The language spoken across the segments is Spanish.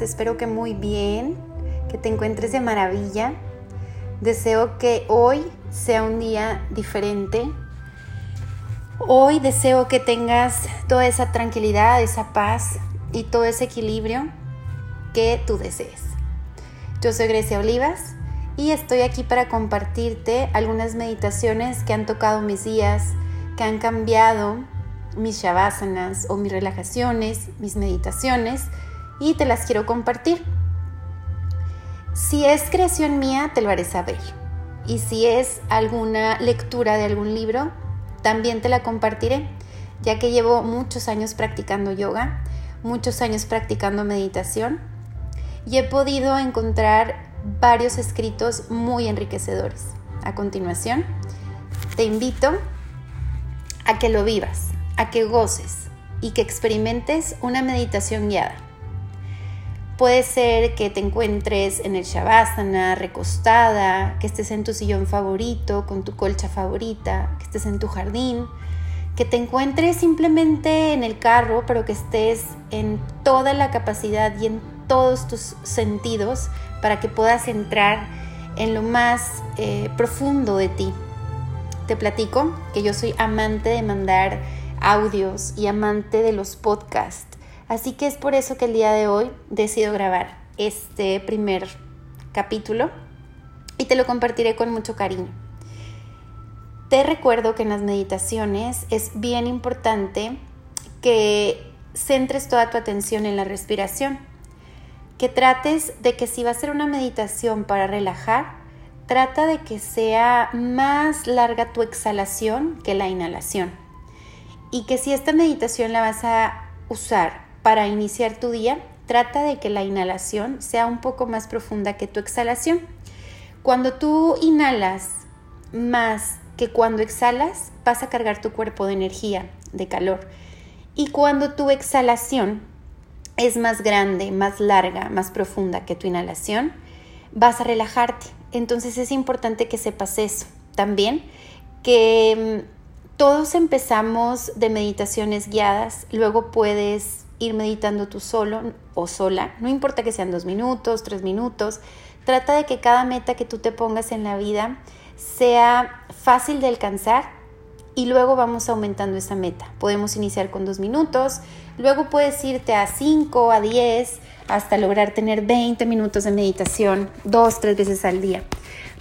Espero que muy bien, que te encuentres de maravilla. Deseo que hoy sea un día diferente. Hoy deseo que tengas toda esa tranquilidad, esa paz y todo ese equilibrio que tú desees. Yo soy Grecia Olivas y estoy aquí para compartirte algunas meditaciones que han tocado mis días, que han cambiado mis shavasanas o mis relajaciones, mis meditaciones y te las quiero compartir. Si es creación mía, te lo haré saber. Y si es alguna lectura de algún libro, también te la compartiré, ya que llevo muchos años practicando yoga, muchos años practicando meditación y he podido encontrar varios escritos muy enriquecedores. A continuación, te invito a que lo vivas, a que goces y que experimentes una meditación guiada. Puede ser que te encuentres en el Shavasana, recostada, que estés en tu sillón favorito, con tu colcha favorita, que estés en tu jardín, que te encuentres simplemente en el carro, pero que estés en toda la capacidad y en todos tus sentidos para que puedas entrar en lo más eh, profundo de ti. Te platico que yo soy amante de mandar audios y amante de los podcasts Así que es por eso que el día de hoy decido grabar este primer capítulo y te lo compartiré con mucho cariño. Te recuerdo que en las meditaciones es bien importante que centres toda tu atención en la respiración, que trates de que si va a ser una meditación para relajar, trata de que sea más larga tu exhalación que la inhalación. Y que si esta meditación la vas a usar para iniciar tu día, trata de que la inhalación sea un poco más profunda que tu exhalación. Cuando tú inhalas más que cuando exhalas, vas a cargar tu cuerpo de energía, de calor. Y cuando tu exhalación es más grande, más larga, más profunda que tu inhalación, vas a relajarte. Entonces es importante que sepas eso. También que mm, todos empezamos de meditaciones guiadas, luego puedes ir meditando tú solo o sola, no importa que sean dos minutos, tres minutos, trata de que cada meta que tú te pongas en la vida sea fácil de alcanzar y luego vamos aumentando esa meta. Podemos iniciar con dos minutos, luego puedes irte a cinco, a diez, hasta lograr tener 20 minutos de meditación dos, tres veces al día.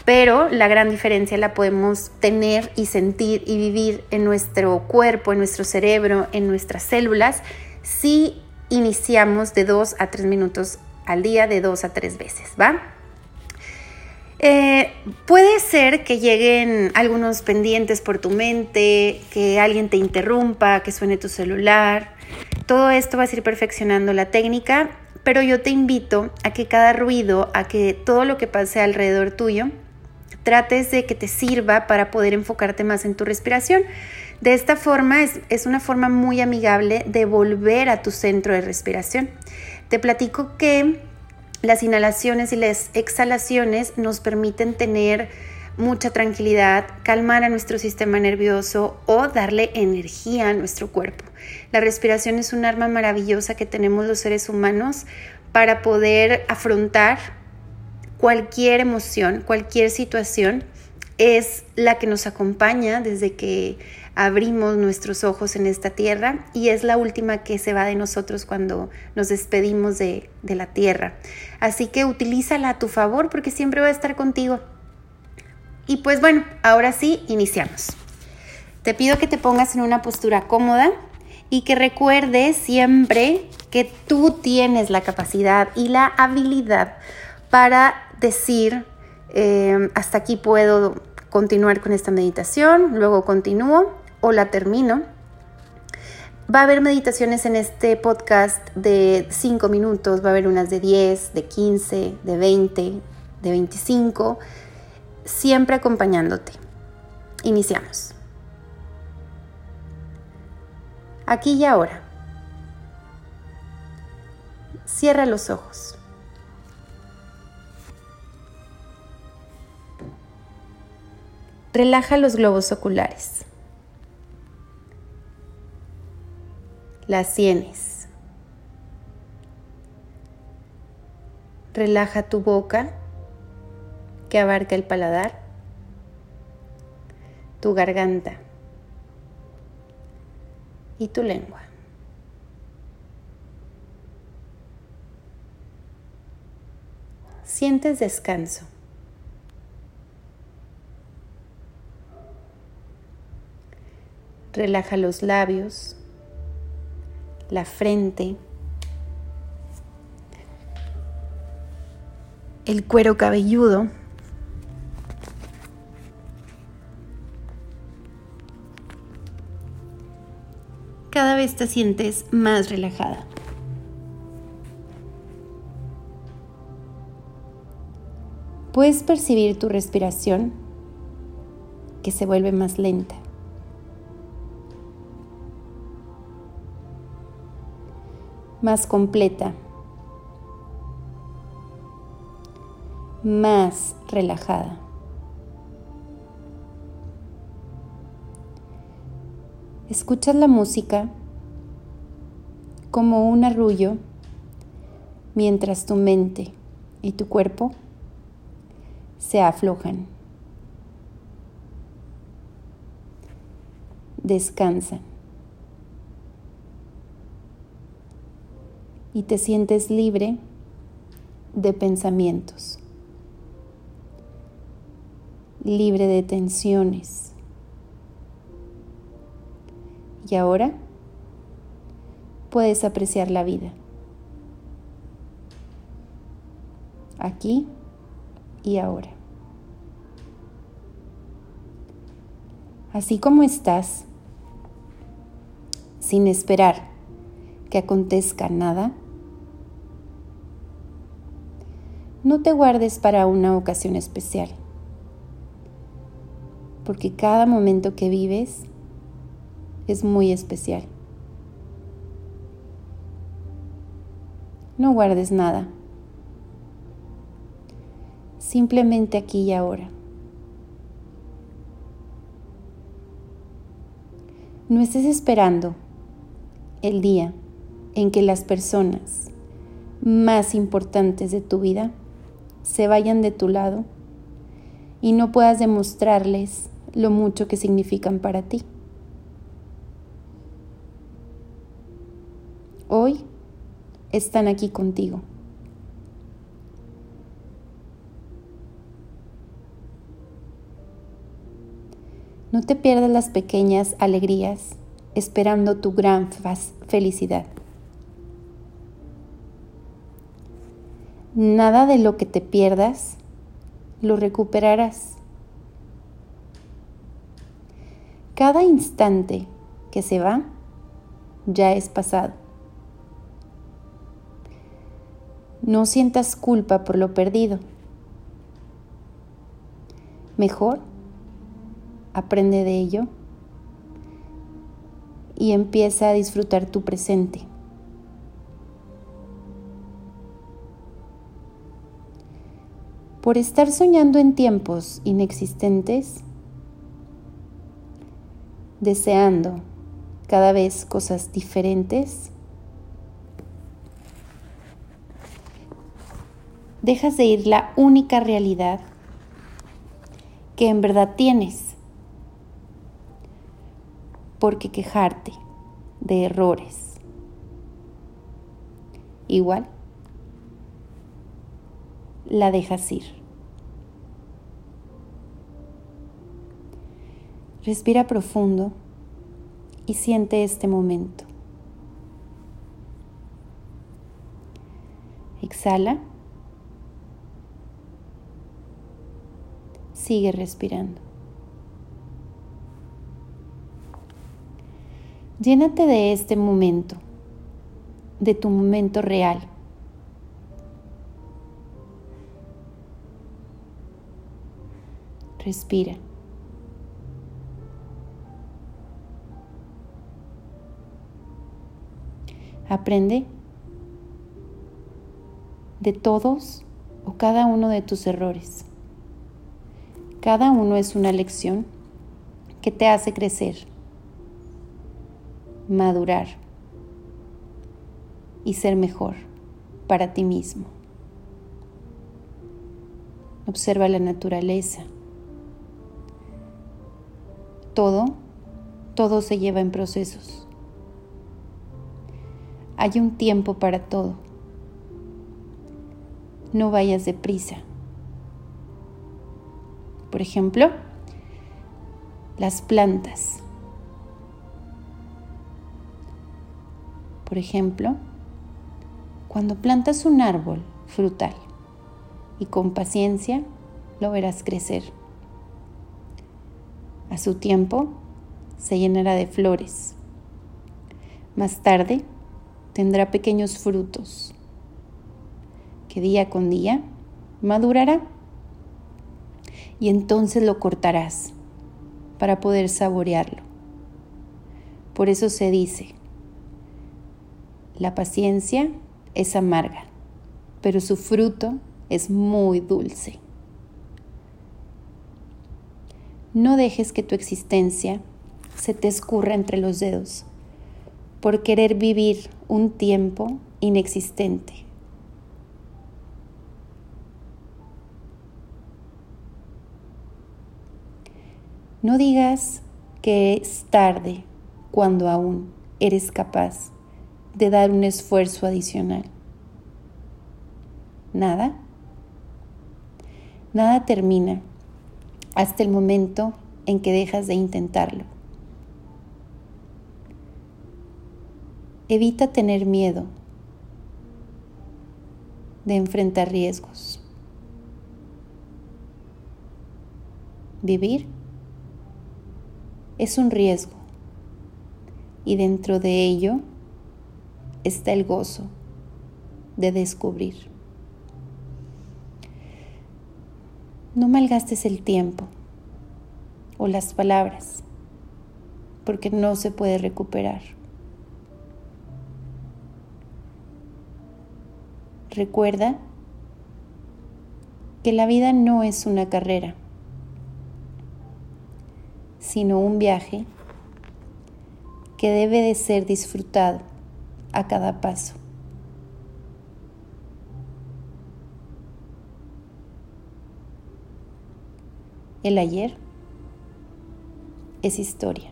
Pero la gran diferencia la podemos tener y sentir y vivir en nuestro cuerpo, en nuestro cerebro, en nuestras células, si iniciamos de 2 a 3 minutos al día, de 2 a 3 veces, ¿va? Eh, puede ser que lleguen algunos pendientes por tu mente, que alguien te interrumpa, que suene tu celular. Todo esto va a ir perfeccionando la técnica, pero yo te invito a que cada ruido, a que todo lo que pase alrededor tuyo, trates de que te sirva para poder enfocarte más en tu respiración. De esta forma es, una forma muy amigable de volver a tu centro de respiración. Te platico que las inhalaciones y las exhalaciones nos permiten tener mucha tranquilidad, calmar a nuestro sistema nervioso o darle energía a nuestro cuerpo. La respiración es un arma maravillosa que tenemos los seres humanos para poder afrontar cualquier emoción, cualquier situación. Es la que nos acompaña desde que abrimos nuestros ojos en esta tierra y es la última que se va de nosotros cuando nos despedimos de, la tierra. Así que utilízala a tu favor porque siempre va a estar contigo. Y pues bueno, ahora sí, iniciamos. Te pido que te pongas en una postura cómoda y que recuerdes siempre que tú tienes la capacidad y la habilidad para decir, eh, hasta aquí puedo continuar con esta meditación, luego continúo o la termino. Va a haber meditaciones en este podcast de 5 minutos, va a haber unas de 10, de 15, de 20, de 25, siempre acompañándote. Iniciamos. Aquí y ahora. Cierra los ojos. Relaja los globos oculares. las sienes, Relaja tu boca que abarca el paladar, tu garganta y tu lengua. Sientes descanso. Relaja los labios, la frente, el cuero cabelludo. Cada vez te sientes más relajada. Puedes percibir tu respiración que se vuelve más lenta. Más completa. Más relajada. Escuchas la música como un arrullo mientras tu mente y tu cuerpo se aflojan. Descansan. Y te sientes libre de pensamientos, libre de tensiones. Y ahora puedes apreciar la vida. Aquí y ahora. Así como estás, sin esperar que acontezca nada, no te guardes para una ocasión especial, porque cada momento que vives es muy especial. No guardes nada simplemente aquí y ahora. No estés esperando el día en que las personas más importantes de tu vida se vayan de tu lado y no puedas demostrarles lo mucho que significan para ti. Hoy están aquí contigo. No te pierdas las pequeñas alegrías esperando tu gran felicidad. Nada de lo que te pierdas lo recuperarás. Cada instante que se va ya es pasado. No sientas culpa por lo perdido. Mejor aprende de ello y empieza a disfrutar tu presente. Por estar soñando en tiempos inexistentes, deseando cada vez cosas diferentes, dejas de ir la única realidad que en verdad tienes porque quejarte de errores. Igual, la dejas ir. Respira profundo y siente este momento. Exhala. Sigue respirando. Llénate de este momento, de tu momento real. Respira. Aprende de todos o cada uno de tus errores. Cada uno es una lección que te hace crecer madurar y ser mejor para ti mismo. Observa la naturaleza. Todo, todo se lleva en procesos. Hay un tiempo para todo. No vayas deprisa. Por ejemplo, las plantas. Por ejemplo, cuando plantas un árbol frutal y con paciencia lo verás crecer. A su tiempo se llenará de flores. Más tarde tendrá pequeños frutos que día con día madurará y entonces lo cortarás para poder saborearlo. Por eso se dice, la paciencia es amarga, pero su fruto es muy dulce. No dejes que tu existencia se te escurra entre los dedos por querer vivir un tiempo inexistente. No digas que es tarde cuando aún eres capaz de dar un esfuerzo adicional. Nada. Nada termina hasta el momento en que dejas de intentarlo. Evita tener miedo de enfrentar riesgos. Vivir es un riesgo y dentro de ello está el gozo de descubrir. No malgastes el tiempo o las palabras porque no se puede recuperar. Recuerda que la vida no es una carrera, sino un viaje que debe de ser disfrutado a cada paso. El ayer es historia.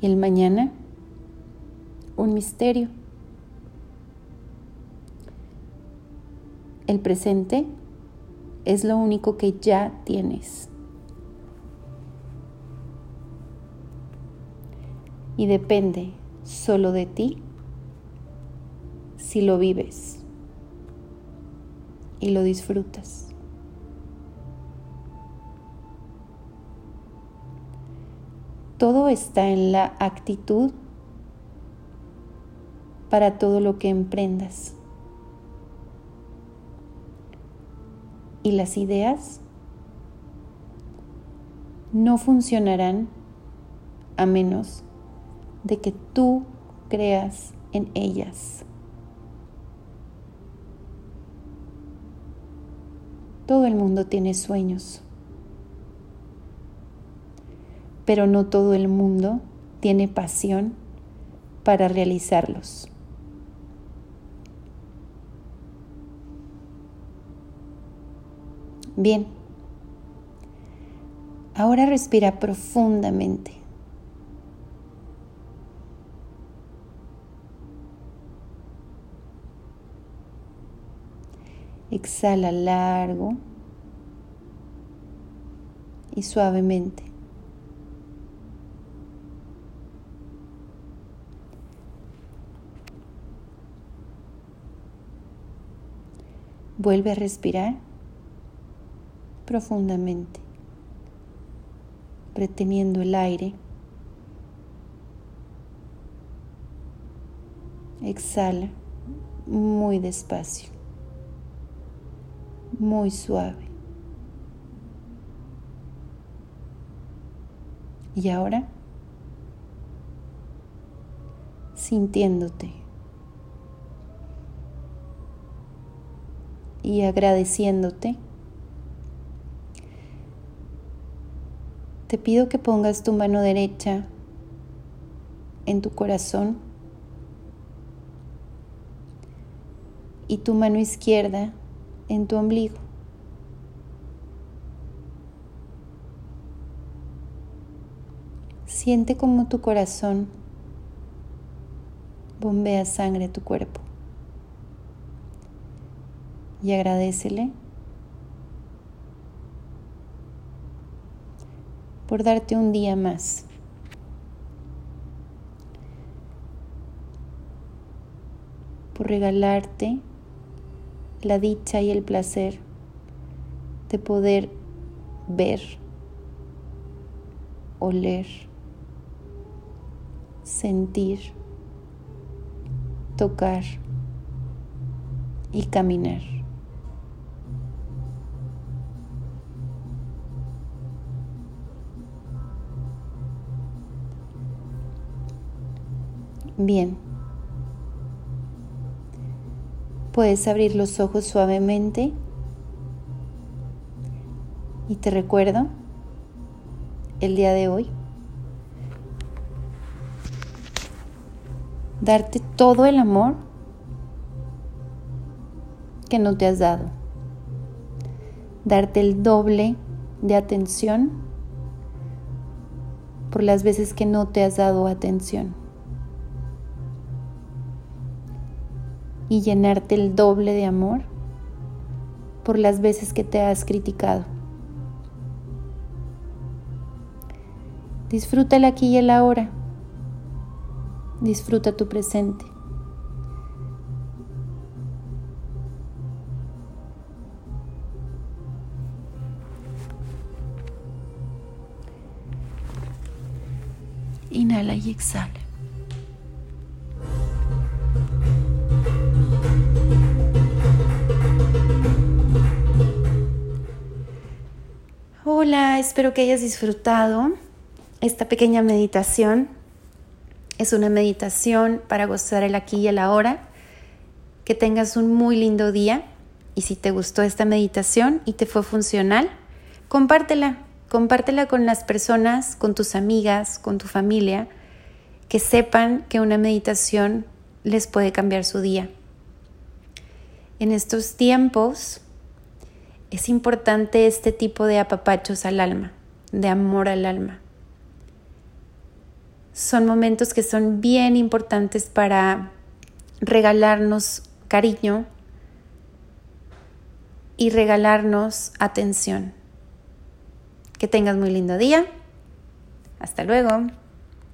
Y el mañana un misterio. El presente es lo único que ya tienes. Y depende solo de ti si lo vives y lo disfrutas. Todo está en la actitud para todo lo que emprendas. Y las ideas no funcionarán a menos de que tú creas en ellas. Todo el mundo tiene sueños, pero no todo el mundo tiene pasión para realizarlos. Bien. Ahora respira profundamente. Exhala largo y suavemente. Vuelve a respirar profundamente, reteniendo el aire. Exhala muy despacio, muy suave. Y ahora, sintiéndote y agradeciéndote te pido que pongas tu mano derecha en tu corazón y tu mano izquierda en tu ombligo. Siente como tu corazón bombea sangre a tu cuerpo y agradecele por darte un día más. por regalarte la dicha y el placer de poder ver, oler, sentir, tocar y caminar. Bien. Puedes abrir los ojos suavemente y te recuerdo el día de hoy darte todo el amor que no te has dado, darte el doble de atención por las veces que no te has dado atención. Y llenarte el doble de amor por las veces que te has criticado. Disfruta el aquí y el ahora. Disfruta tu presente. Inhala y exhala. Hola, espero que hayas disfrutado esta pequeña meditación. Es una meditación para gozar el aquí y el ahora. Que tengas un muy lindo día y si te gustó esta meditación y te fue funcional, compártela. Compártela con las personas, con tus amigas, con tu familia, que sepan que una meditación les puede cambiar su día. En estos tiempos es importante este tipo de apapachos al alma, de amor al alma. Son momentos que son bien importantes para regalarnos cariño y regalarnos atención. Que tengas muy lindo día. Hasta luego.